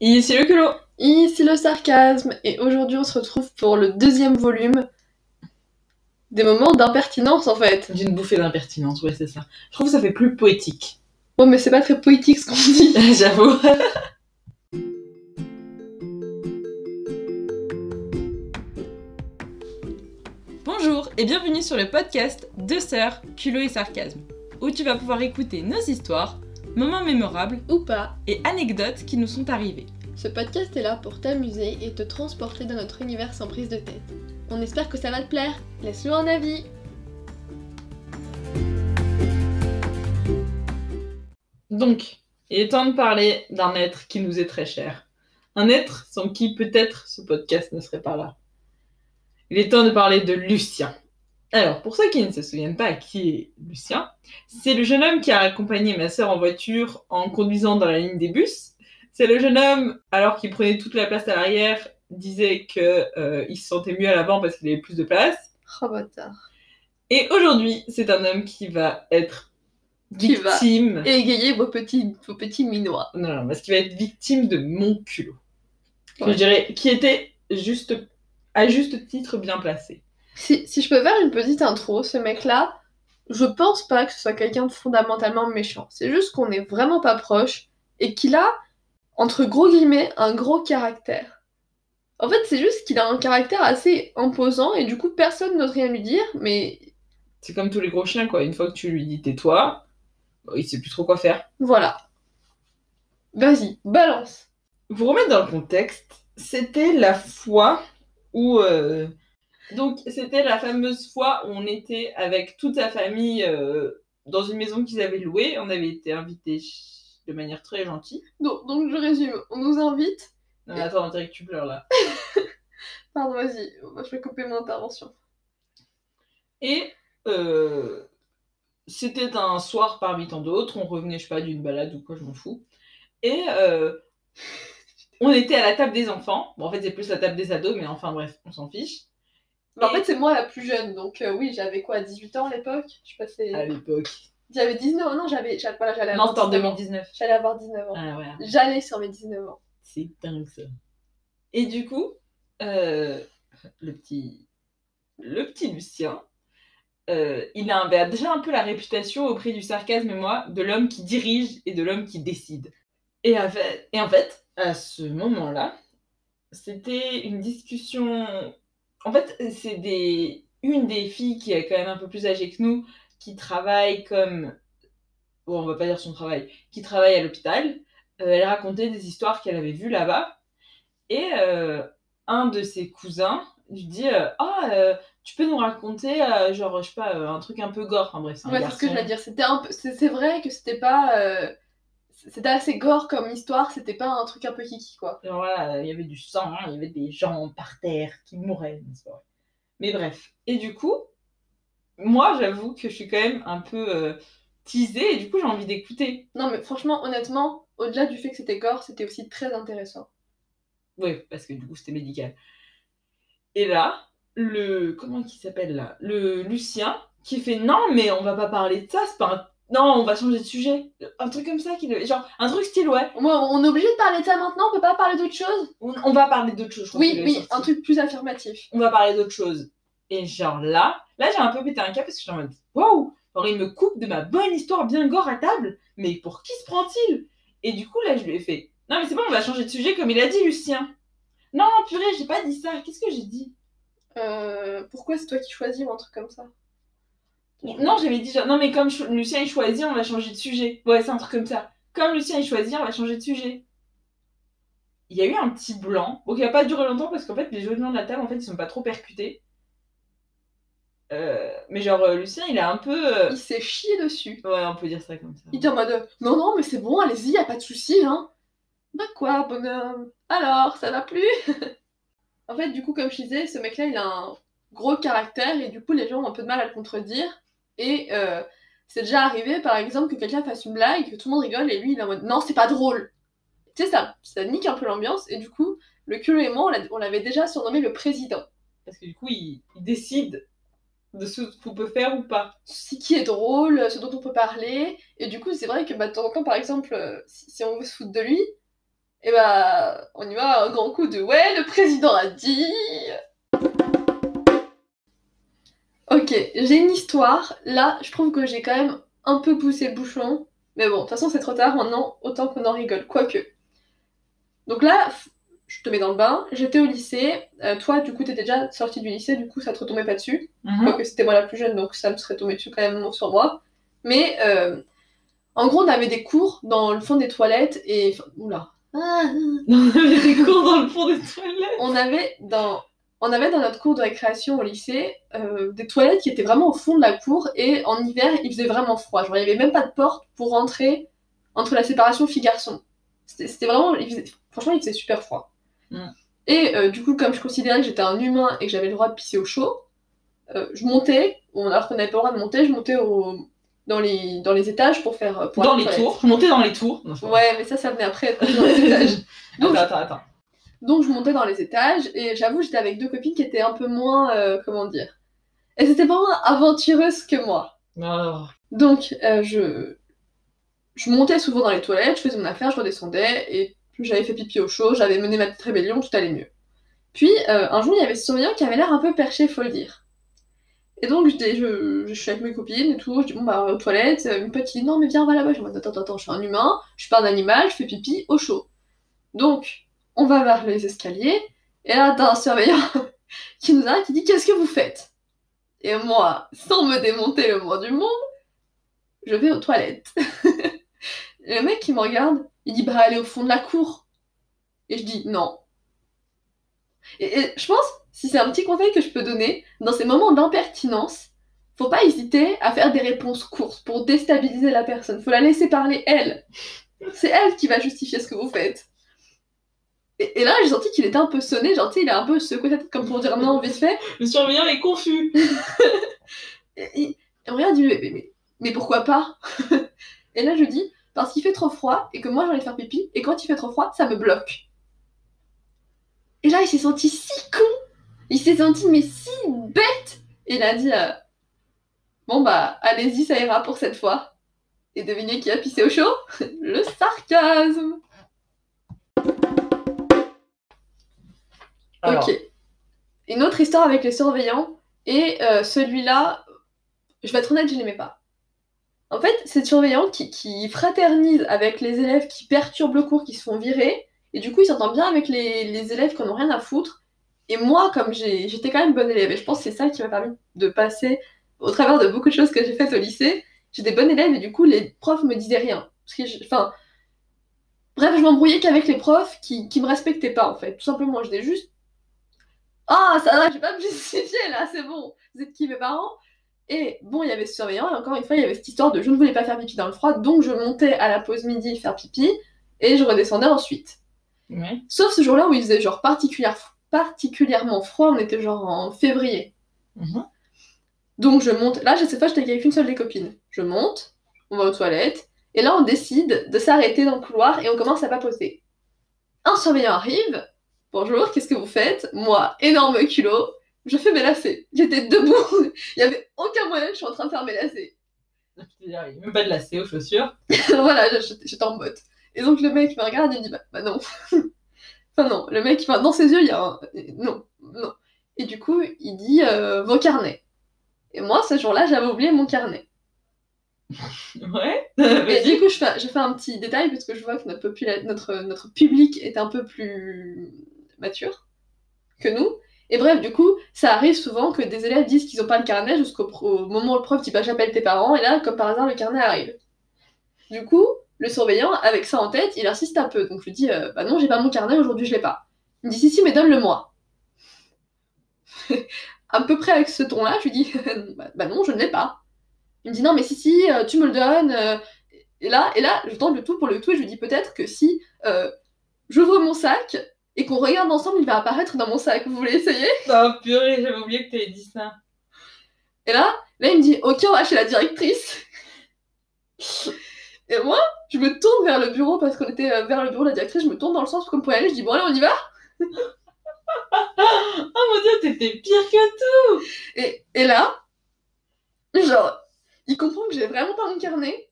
Ici le culot. Ici le sarcasme, et aujourd'hui on se retrouve pour le deuxième volume des moments d'impertinence en fait. D'une bouffée d'impertinence, ouais, c'est ça. Je trouve que ça fait plus poétique. Bon, mais c'est pas très poétique ce qu'on dit. J'avoue. Bonjour et bienvenue sur le podcast Deux sœurs, culot et sarcasme, où tu vas pouvoir écouter nos histoires, moments mémorables Ou pas. et anecdotes qui nous sont arrivés. Ce podcast est là pour t'amuser et te transporter dans notre univers sans prise de tête. On espère que ça va te plaire. Laisse-nous un avis. Donc, il est temps de parler d'un être qui nous est très cher. Un être sans qui peut-être ce podcast ne serait pas là. Il est temps de parler de Lucien. Alors, pour ceux qui ne se souviennent pas qui est Lucien, c'est le jeune homme qui a accompagné ma sœur en voiture en conduisant dans la ligne des bus. C'est le jeune homme, alors qu'il prenait toute la place à l'arrière, disait que euh, il se sentait mieux à l'avant parce qu'il avait plus de place. Oh bâtard. Et aujourd'hui, c'est un homme qui va être Qui va victime. Égayer vos petits, vos petits minois. Non, non, parce qu'il va être victime de mon culot. Ouais. Je dirais, qui était juste, à juste titre bien placé. Si, si je peux faire une petite intro, ce mec-là, je pense pas que ce soit quelqu'un de fondamentalement méchant. C'est juste qu'on est vraiment pas proche et qu'il a, entre gros guillemets, un gros caractère. En fait, c'est juste qu'il a un caractère assez imposant et du coup, personne n'ose rien lui dire, mais C'est comme tous les gros chiens, quoi. Une fois que tu lui dis tais-toi, bah, il sait plus trop quoi faire. voilà. Vas-y, balance. Vous remettre dans le contexte, c'était la fois où. euh, Donc, c'était la fameuse fois où on était avec toute sa famille euh, dans une maison qu'ils avaient louée. On avait été invités de manière très gentille. Donc, donc je résume, on nous invite. Non, mais attends, on dirait que tu pleures là. Pardon, vas-y, je vais couper mon intervention. Et euh, c'était un soir parmi tant d'autres. On revenait, je sais pas, d'une balade ou quoi, je m'en fous. Et euh, on était à la table des enfants. Bon, en fait, c'est plus la table des ados, mais enfin, bref, on s'en fiche. Mais en fait, c'est moi la plus jeune, donc euh, oui, j'avais quoi, 18 ans à l'époque? Je passais. À l'époque. J'avais 19 ans, non, j'avais. Voilà, j'allais Non, avoir c'était en 19 ans. 2019. J'allais avoir 19 ans. Ah, voilà. J'allais sur mes 19 ans. C'est dingue ça. Et du coup, euh, le petit, le petit Lucien, euh, il a, avait déjà un peu la réputation auprès du sarcasme et moi de l'homme qui dirige et de l'homme qui décide. Et, et en fait, à ce moment-là, c'était une discussion. En fait, c'est des une des filles qui est quand même un peu plus âgée que nous, qui travaille comme bon, on va pas dire son travail, qui travaille à l'hôpital. Euh, elle racontait des histoires qu'elle avait vues là-bas. Et euh, un de ses cousins lui dit euh, Ah, euh, tu peux nous raconter, euh, genre, je sais pas, euh, un truc un peu gore. Enfin bref, c'est un Ouais, c'est ce que je voulais dire. C'était un peu. C'est c'est vrai que c'était pas. C'était assez gore comme histoire, c'était pas un truc un peu kiki quoi. Voilà, il y avait du sang, il y avait des gens par terre qui mouraient. Mais bref. Et du coup, moi, j'avoue que je suis quand même un peu euh, teasée et du coup, j'ai envie d'écouter. Non, mais franchement, honnêtement, au-delà du fait que c'était gore, c'était aussi très intéressant. Oui, parce que du coup, c'était médical. Et là, le. Comment il s'appelle là? Le Lucien qui fait Non, mais on va pas parler de ça, c'est pas un. Non, on va changer de sujet. Un truc comme ça, qui le... genre un truc style, ouais. Moi, on est obligé de parler de ça maintenant, on peut pas parler d'autre chose? On, on va parler d'autre chose. je crois Oui, oui, un truc plus affirmatif. On va parler d'autre chose. Et genre là, là j'ai un peu pété un cap parce que je suis en mode Waouh il me coupe de ma bonne histoire bien gore à table, mais pour qui se prend-il? Et du coup là je lui ai fait Non mais c'est bon, on va changer de sujet comme il a dit Lucien. Non, purée, j'ai pas dit ça. Qu'est-ce que j'ai dit? Euh, pourquoi c'est toi qui choisis ou un truc comme ça? Non, j'avais dit genre, non, mais comme Lucien il choisit, on va changer de sujet. Ouais, c'est un truc comme ça. Comme Lucien il choisit, on va changer de sujet. Il y a eu un petit blanc, bon, qui a pas duré longtemps parce qu'en fait, les jeux de de la table, en fait, ils sont pas trop percutés. Euh, mais genre, euh, Lucien, il a un peu. euh, Il s'est chié dessus. Ouais, on peut dire ça comme ça. Il était en mode Non, non, mais c'est bon, allez-y, y a pas de souci, hein. Bah quoi, bonhomme? Alors, ça va plus? En fait, du coup, comme je disais, ce mec-là, il a un gros caractère et du coup, les gens ont un peu de mal à le contredire. Et euh, c'est déjà arrivé, par exemple, que quelqu'un fasse une blague, que tout le monde rigole et lui, il est en mode Non, c'est pas drôle Tu sais, ça, ça nique un peu l'ambiance et du coup, le culot et moi, on l'a- on l'avait déjà surnommé le président. Parce que du coup, il, il décide de ce qu'on peut faire ou pas. ce qui est drôle, ce dont on peut parler. Et du coup, c'est vrai que bah, de temps en temps, par exemple, euh, si, si on veut se foutre de lui, Et bah, on y va un grand coup de ouais, le président a dit. Ok, j'ai une histoire. Là, je trouve que j'ai quand même un peu poussé le bouchon. Mais bon, de toute façon, c'est trop tard maintenant, autant qu'on en rigole. Quoique. Donc là, je te mets dans le bain. J'étais au lycée. Euh, toi, du coup, t'étais déjà sortie du lycée, du coup, ça te retombait pas dessus. Mhm. Quoique c'était moi la plus jeune, donc ça me serait tombé dessus quand même sur moi. Mais euh, en gros, on avait des cours dans le fond des toilettes et. Oula. Ah, On avait des cours dans le fond des toilettes. on avait dans. On avait dans notre cours de récréation au lycée euh, des toilettes qui étaient vraiment au fond de la cour et en hiver il faisait vraiment froid. Genre il n'y avait même pas de porte pour rentrer entre la séparation filles-garçons. C'était c'était vraiment. il faisait- franchement il faisait super froid. Mm. Et euh, du coup, comme je considérais que j'étais un humain et que j'avais le droit de pisser au chaud, euh, je montais, alors qu'on n'avait pas le droit de monter, je montais au, dans, les, dans les étages pour faire. Pour Dans les tours. Je montais dans les tours. Non. Ouais, mais ça, ça venait après, dans les étages. Donc, Attends, attends, attends. Donc je montais dans les étages et j'avoue j'étais avec deux copines qui étaient un peu moins euh, comment dire elles étaient pas moins aventureuses que moi. Oh. donc euh, je je montais souvent dans les toilettes je faisais mon affaire je redescendais et j'avais fait pipi au chaud j'avais mené ma petite rébellion tout allait mieux. Puis euh, un jour il y avait ce surveillant qui avait l'air un peu perché faut le dire. Et donc je, dis- je, je suis avec mes copines et tout je dis bon bah aux toilettes une petite dit non mais viens va là-bas. Je dis attends attends attends je suis un humain je suis pas un animal je fais pipi au chaud. Donc on va vers les escaliers, et là, t'as un surveillant qui nous arrête, qui dit Qu'est-ce que vous faites? Et moi, sans me démonter le moins du monde, je vais aux toilettes. Et le mec qui me regarde, il dit Bah, allez au fond de la cour. Et je dis Non. Et, et je pense, si c'est un petit conseil que je peux donner, dans ces moments d'impertinence, faut pas hésiter à faire des réponses courtes pour déstabiliser la personne. Faut la laisser parler elle. C'est elle qui va justifier ce que vous faites. Et, et là, j'ai senti qu'il était un peu sonné, genre, tu sais, il a un peu secoué sa tête comme pour dire non, vite fait. Le surveillant est confus. Et, on regarde, il dit, mais, mais, mais pourquoi pas? Et là, je dis, parce qu'il fait trop froid et que moi, j'ai envie de faire pipi, et quand il fait trop froid, ça me bloque. Et là, il s'est senti si con Il s'est senti, mais si bête Et il a dit, euh, bon bah, allez-y, ça ira pour cette fois. Et devinez qui a pissé au chaud? Le sarcasme Ok. Une autre histoire avec les surveillants, et euh, celui-là, je vais être honnête, je l'aimais pas. En fait, c'est le surveillant qui, qui fraternise avec les élèves qui perturbent le cours, qui se font virer, et du coup, il s'entend bien avec les, élèves qui en ont rien à foutre. Et moi, comme j'étais quand même bonne élève, et je pense que c'est ça qui m'a permis de passer au travers de beaucoup de choses que j'ai faites au lycée, j'étais bonne élève, et du coup, les profs me disaient rien. Parce je- enfin, bref, je m'embrouillais qu'avec les profs qui, qui me respectaient pas, en fait. Tout simplement, j'étais juste ah, ça va, je vais pas me justifier là, c'est bon. Vous êtes qui mes parents? Et bon, il y avait ce surveillant, et encore une fois, il y avait cette histoire de je ne voulais pas faire pipi dans le froid, donc je montais à la pause midi faire pipi, et je redescendais ensuite. ouais. Sauf ce jour-là où il faisait genre particulière- particulièrement froid, on était genre en février. Mhm. Donc je monte, là cette fois j'étais avec une seule des copines. Je monte, on va aux toilettes, et là on décide de s'arrêter dans le couloir et on commence à papoter. Un surveillant arrive, bonjour, qu'est-ce que vous faites? Moi, énorme culot, je fais mes lacets. J'étais debout, il y avait aucun moyen que je suis en train de faire mes lacets. C'est-à-dire, il y a même pas de lacet aux chaussures. voilà, j'étais en botte. Et donc le mec me regarde et me dit bah, bah non. enfin non, le mec, enfin, dans ses yeux il y a un... Non, non. Et du coup il dit euh, vos carnets. Et moi ce jour-là j'avais oublié mon carnet. Ouais. Et du coup, je fais, je fais un petit détail parce que je vois que notre, popula- notre, notre public est un peu plus que nous. Et bref, du coup, ça arrive souvent que des élèves disent qu'ils n'ont pas le carnet jusqu'au moment où le prof dit bah, j'appelle tes parents, et là, comme par hasard, le carnet arrive. Du coup, le surveillant, avec ça en tête, il insiste un peu. Donc je lui dis euh, bah non, j'ai pas mon carnet, aujourd'hui je l'ai pas. Il me dit si, si, mais donne-le-moi. à peu près avec ce ton-là, je lui dis bah, bah non, je ne l'ai pas. Il me dit non, mais si, si, euh, tu me le donnes. euh, et là, et là, je tente le tout pour le tout et je lui dis peut-être que si j'ouvre mon sac et qu'on regarde ensemble, il va apparaître dans mon sac. Vous voulez essayer? Oh purée, j'avais oublié que t'avais dit ça. Et là, là, il me dit ok, on va chez la directrice. Et moi, je me tourne vers le bureau parce qu'on était euh, vers le bureau de la directrice. Je me tourne dans le sens pour y aller. Je dis bon allez, on y va. Oh mon dieu, t'étais pire que tout Et, et là, genre, il comprend que j'ai vraiment pas mon carnet.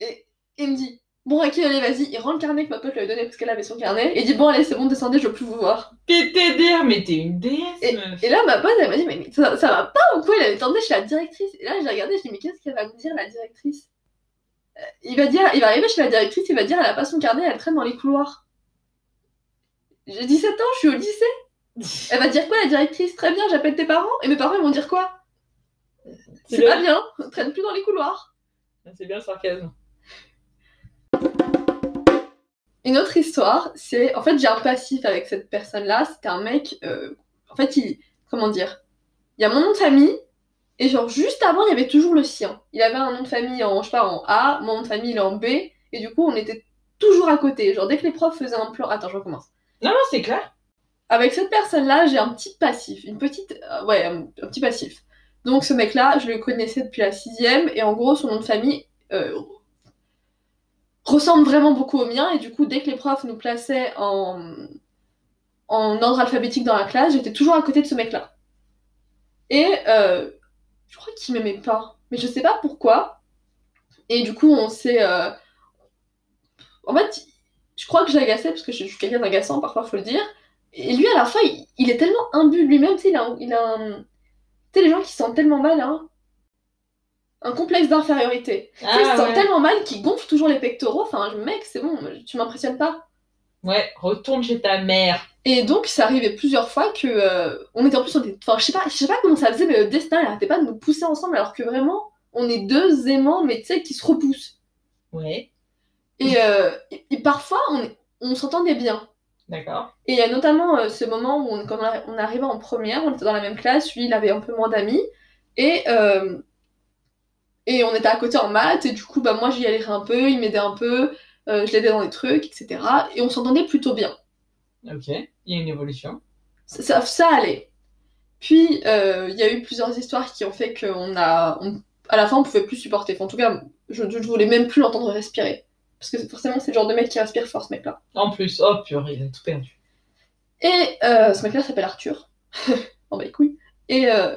Et il me dit Bon, ok, allez, vas-y. Il rend le carnet que ma pote lui avait donné parce qu'elle avait son carnet. Et il dit, bon, allez, c'est bon, descendez, je veux plus vous voir. PTDR, mais t'es une déesse, meuf. Et là, ma pote, elle m'a dit, mais, mais ça, ça va pas ou quoi? Avait tenté chez la directrice. Et là, j'ai regardé, je dis, mais qu'est-ce qu'elle va me dire, la directrice? Euh, il va, dire, il va arriver chez la directrice, il va dire, elle a pas son carnet, elle traîne dans les couloirs. J'ai 17 ans, je suis au lycée. Elle va dire quoi, la directrice? Très bien, j'appelle tes parents. Et mes parents, ils vont dire quoi? C'est pas bien, traîne plus dans les couloirs. C'est bien le sarcasme. Une autre histoire, c'est en fait j'ai un passif avec cette personne-là. C'était un mec. euh, en fait, il. Comment dire Il y a mon nom de famille, et genre juste avant, il y avait toujours le sien. Il avait un nom de famille en, je sais pas, en A, mon nom de famille il est en B, et du coup, on était toujours à côté. Genre dès que les profs faisaient un plan. Attends, je recommence. Non, non, c'est clair. Avec cette personne-là, j'ai un petit passif, une petite, euh, ouais, un, un petit passif. Donc ce mec-là, je le connaissais depuis la sixième, et en gros, son nom de famille euh, ressemble vraiment beaucoup au mien, et du coup, dès que les profs nous plaçaient en, en ordre alphabétique dans la classe, j'étais toujours à côté de ce mec-là. Et euh, je crois qu'il m'aimait pas, mais je sais pas pourquoi. Et du coup, on s'est... euh, En fait, je crois que j'ai agacé, parce que je suis quelqu'un d'agaçant, parfois, faut le dire. Et lui, à la fin, il, est tellement imbu lui-même, tu sais, il a, il a un... Tu sais, les gens qui se sentent tellement mal, hein. Un complexe d'infériorité. Tu sais, ils se Ah, sentent ouais. tellement mal qu'ils gonflent toujours les pectoraux. Enfin, mec, c'est bon, tu m'impressionnes pas. Ouais, retourne chez ta mère. Et donc, ça arrivait plusieurs fois que... euh, on était en plus... On était... Enfin, je sais pas, je sais pas comment ça faisait, mais le destin, il arrêtait pas de nous pousser ensemble, alors que vraiment, on est deux aimants, mais tu sais, qui se repoussent. Ouais, Et, euh, et- et parfois, on, on s'entendait bien. d'accord. Et il y a notamment euh, ce moment où, on, quand on arri- on arrivait en première, on était dans la même classe, lui, il avait un peu moins d'amis, et, euh, et on était à côté en maths, et du coup, bah, moi, j'y allais un peu, il m'aidait un peu, euh, je l'aidais dans des trucs, etc. Et on s'entendait plutôt bien. Ok, il y a une évolution. Ça, ça, ça allait. Puis, euh, il y a eu plusieurs histoires qui ont fait qu'on a... on- à la fin, on pouvait plus supporter. Enfin, en tout cas, je ne voulais même plus l'entendre respirer. Parce que forcément, c'est le genre de mec qui respire fort, ce mec-là. En plus, oh purée, il a tout perdu. Et euh, ce mec-là s'appelle Arthur. oh bah les couilles. Et, euh,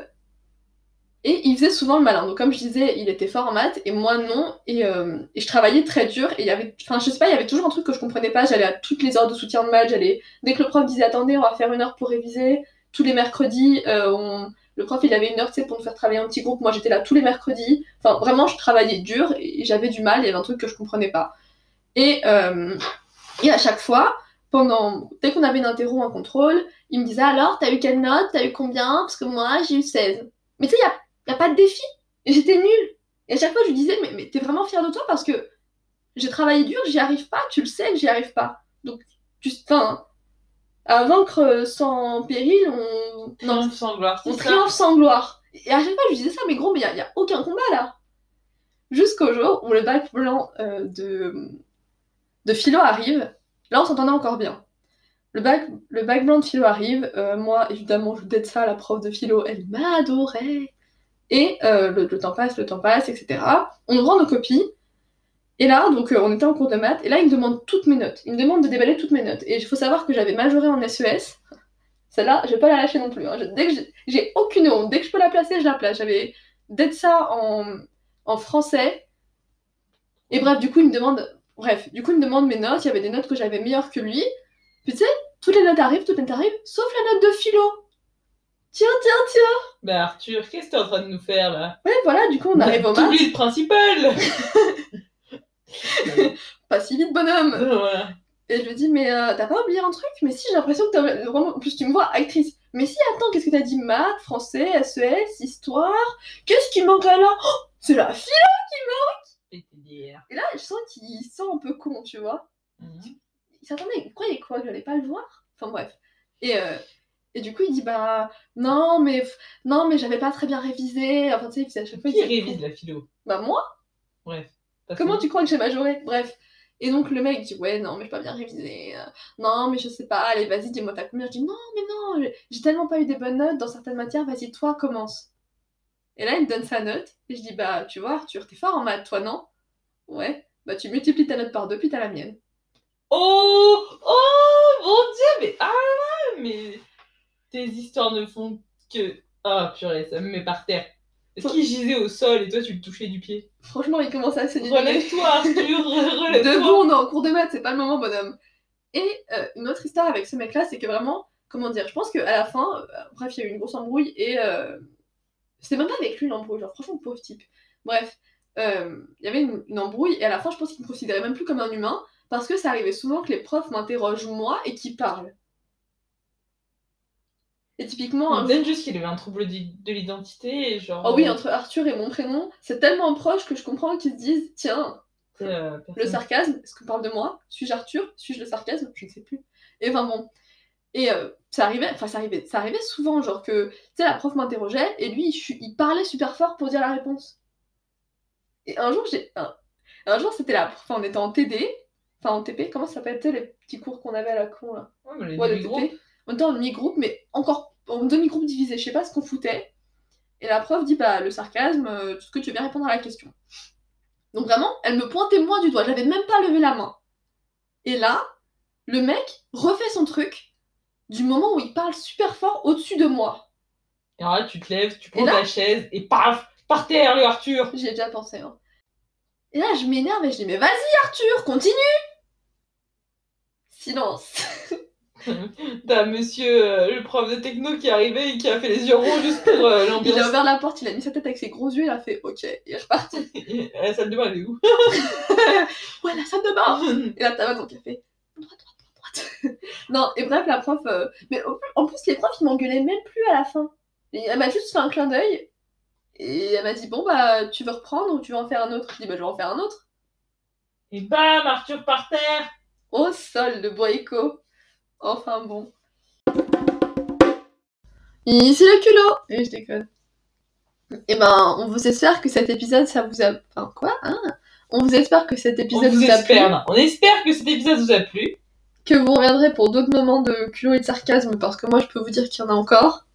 et il faisait souvent le malin. Donc comme je disais, il était fort en maths et moi non. Et, euh, et je travaillais très dur. Et il y avait, enfin je sais pas, il y avait toujours un truc que je comprenais pas. J'allais à toutes les heures de soutien de maths. J'allais dès que le prof disait attendez, on va faire une heure pour réviser. Tous les mercredis, euh, le prof il avait une heure pour nous faire travailler en petit groupe. Moi j'étais là tous les mercredis. Enfin vraiment, je travaillais dur et j'avais du mal. Il y avait un truc que je comprenais pas. Et, euh, et à chaque fois, pendant dès qu'on avait une interro, un contrôle, il me disait alors, t'as eu quelle note? T'as eu combien Parce que moi, j'ai eu 16. Mais tu sais, il n'y a, pas de défi. Et j'étais nulle. Et à chaque fois, je lui disais, mais, mais t'es vraiment fière de toi parce que j'ai travaillé dur, j'y arrive pas, tu le sais que j'y arrive pas. Donc, tu, enfin, à vaincre euh, sans péril, on, non, Non, sans gloire, on triomphe sans gloire. Et à chaque fois, je lui disais ça, mais gros, mais il n'y a, aucun combat là. Jusqu'au jour où le bac blanc euh, de, de philo arrive. Là, on s'entendait encore bien. Le bac, le bac blanc de philo arrive. euh, moi, évidemment, je dette ça la prof de philo. Elle m'adorait. Et euh, le, temps passe, le temps passe, etc. On nous rend nos copies. Et là, donc, euh, on était en cours de maths. Et là, il me demande toutes mes notes. Il me demande de déballer toutes mes notes. Et il faut savoir que j'avais majoré en SES. Celle-là, je vais pas la lâcher non plus. hein. Je- dès que j'ai- aucune honte, dès que je peux la placer, je la place. J'avais d'être ça en, en français. Et bref, du coup, il me demande. Bref, du coup, il me demande mes notes. Il y avait des notes que j'avais meilleures que lui. Puis toutes les notes arrivent, toutes les notes arrivent, sauf la note de philo. Tiens, tiens, tiens. Bah Arthur, qu'est-ce que t'es en train de nous faire là? Ouais, voilà, du coup, on arrive au maths. T'oublies le principal Pas si vite, bonhomme. Voilà. Et je lui dis, mais euh, t'as pas oublié un truc? Mais si, j'ai l'impression que t'as vraiment. En plus, tu me vois actrice. Mais si, attends, qu'est-ce que t'as dit? Maths, français, SES, histoire? Qu'est-ce qui manque là Oh, C'est la fille PTDR. Et là, je sens qu'il sent un peu con, tu vois. Mhm. Il s'attendait, il croyait quoi? Que j'allais pas le voir? Enfin bref. Et, euh, et du coup, il dit, bah non, mais non, mais j'avais pas très bien révisé. Enfin, tu sais, il faisait à chaque fois. Qui révise la philo? Bah moi Bref. Comment tu crois que j'ai majoré? Bref. Et donc le mec dit ouais non mais j'ai pas bien révisé, euh, non mais je sais pas, allez vas-y dis-moi t'as combien Je dis non mais non, j'ai- tellement pas eu des bonnes notes dans certaines matières, vas-y toi commence. Et là il me donne sa note et je dis bah tu vois Arthur t'es fort en maths toi non? Ouais, bah tu multiplies ta note par deux puis t'as la mienne. Oh Oh mon dieu, mais ah là, mais tes histoires ne font que. Ah purée, ça me met par terre. Est-ce qu'il gisait au sol et toi tu le touchais du pied Franchement, il commençait à saigner. Relève-toi, Arthur, relève-toi. Debout, on est en cours de maths, c'est pas le moment, bonhomme. Et euh, une autre histoire avec ce mec-là, c'est que vraiment, comment dire, je pense qu'à la fin, euh, bref, il y a eu une grosse embrouille et euh, c'était même pas avec lui l'embrouille, genre franchement, pauvre type. Bref, euh, il y avait une, une embrouille et à la fin, je pense qu'il me considérait même plus comme un humain parce que ça arrivait souvent que les profs m'interrogent moi et qu'ils parlent. Et typiquement, un Peut-être juste qu'il avait un trouble de l'identité et genre. Oh oui, euh, entre Arthur et mon prénom, c'est tellement proche que je comprends qu'ils se disent tiens, euh, le sarcasme, est-ce qu'on parle de moi? Suis-je Arthur? Suis-je le sarcasme? Je ne sais plus. Et enfin bon. Et euh, ça arrivait, enfin ça arrivait, ça arrivait souvent, genre que, tu sais, la prof m'interrogeait et lui, il, parlait super fort pour dire la réponse. Et un jour, j'ai. Un, un jour, c'était la. Enfin, on était en TD, enfin en TP, comment ça s'appelle, les petits cours qu'on avait à la con là? Ouais, mais les Ouais, demi-groupes. TP. On était en demi-groupe, mais encore en demi-groupe divisé, je sais pas ce qu'on foutait. Et la prof dit, bah, le sarcasme, euh, tout ce que tu veux bien répondre à la question. Donc vraiment, elle me pointait moi du doigt, j'avais même pas levé la main. Et là, le mec refait son truc du moment où il parle super fort au-dessus de moi. Et alors là, tu te lèves, tu prends là- ta chaise et paf Par terre, le Arthur J'y ai déjà pensé. Hein. Et là, je m'énerve et je dis, mais vas-y Arthur, continue Silence. T'as monsieur euh, le prof de techno qui est arrivé et qui a fait les yeux ronds juste pour euh, Il a l'ambiance. ouvert la porte, il a mis sa tête avec ses gros yeux, il a fait, ok, il est reparti. Et La salle de bain, elle est où? Ouais, la salle de bain Et là, t'as donc elle fait droite, droite, droite, droite. non, et bref, la prof. euh, Mais en plus, les profs, ils m'engueulaient même plus à la fin. Et elle m'a juste fait un clin d'œil. Et elle m'a dit Bon, bah, tu veux reprendre ou tu veux en faire un autre? Je dis Bah, je vais en faire un autre. Et bam Arthur par terre Au sol de bois écho. Enfin bon. Ici le culot Et je déconne. Et ben, on vous espère que cet épisode, ça vous a. Enfin, quoi hein? On vous espère que cet On épisode vous vous, a plu. non. On espère que cet épisode vous a plu. que vous reviendrez pour d'autres moments de culot et de sarcasme, parce que moi je peux vous dire qu'il y en a encore.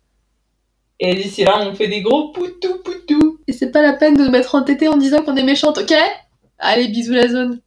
Et d'ici là, on fait des gros poutou poutou. Et c'est pas la peine de nous mettre en tété en disant qu'on est méchante, ok? Allez, bisous la zone.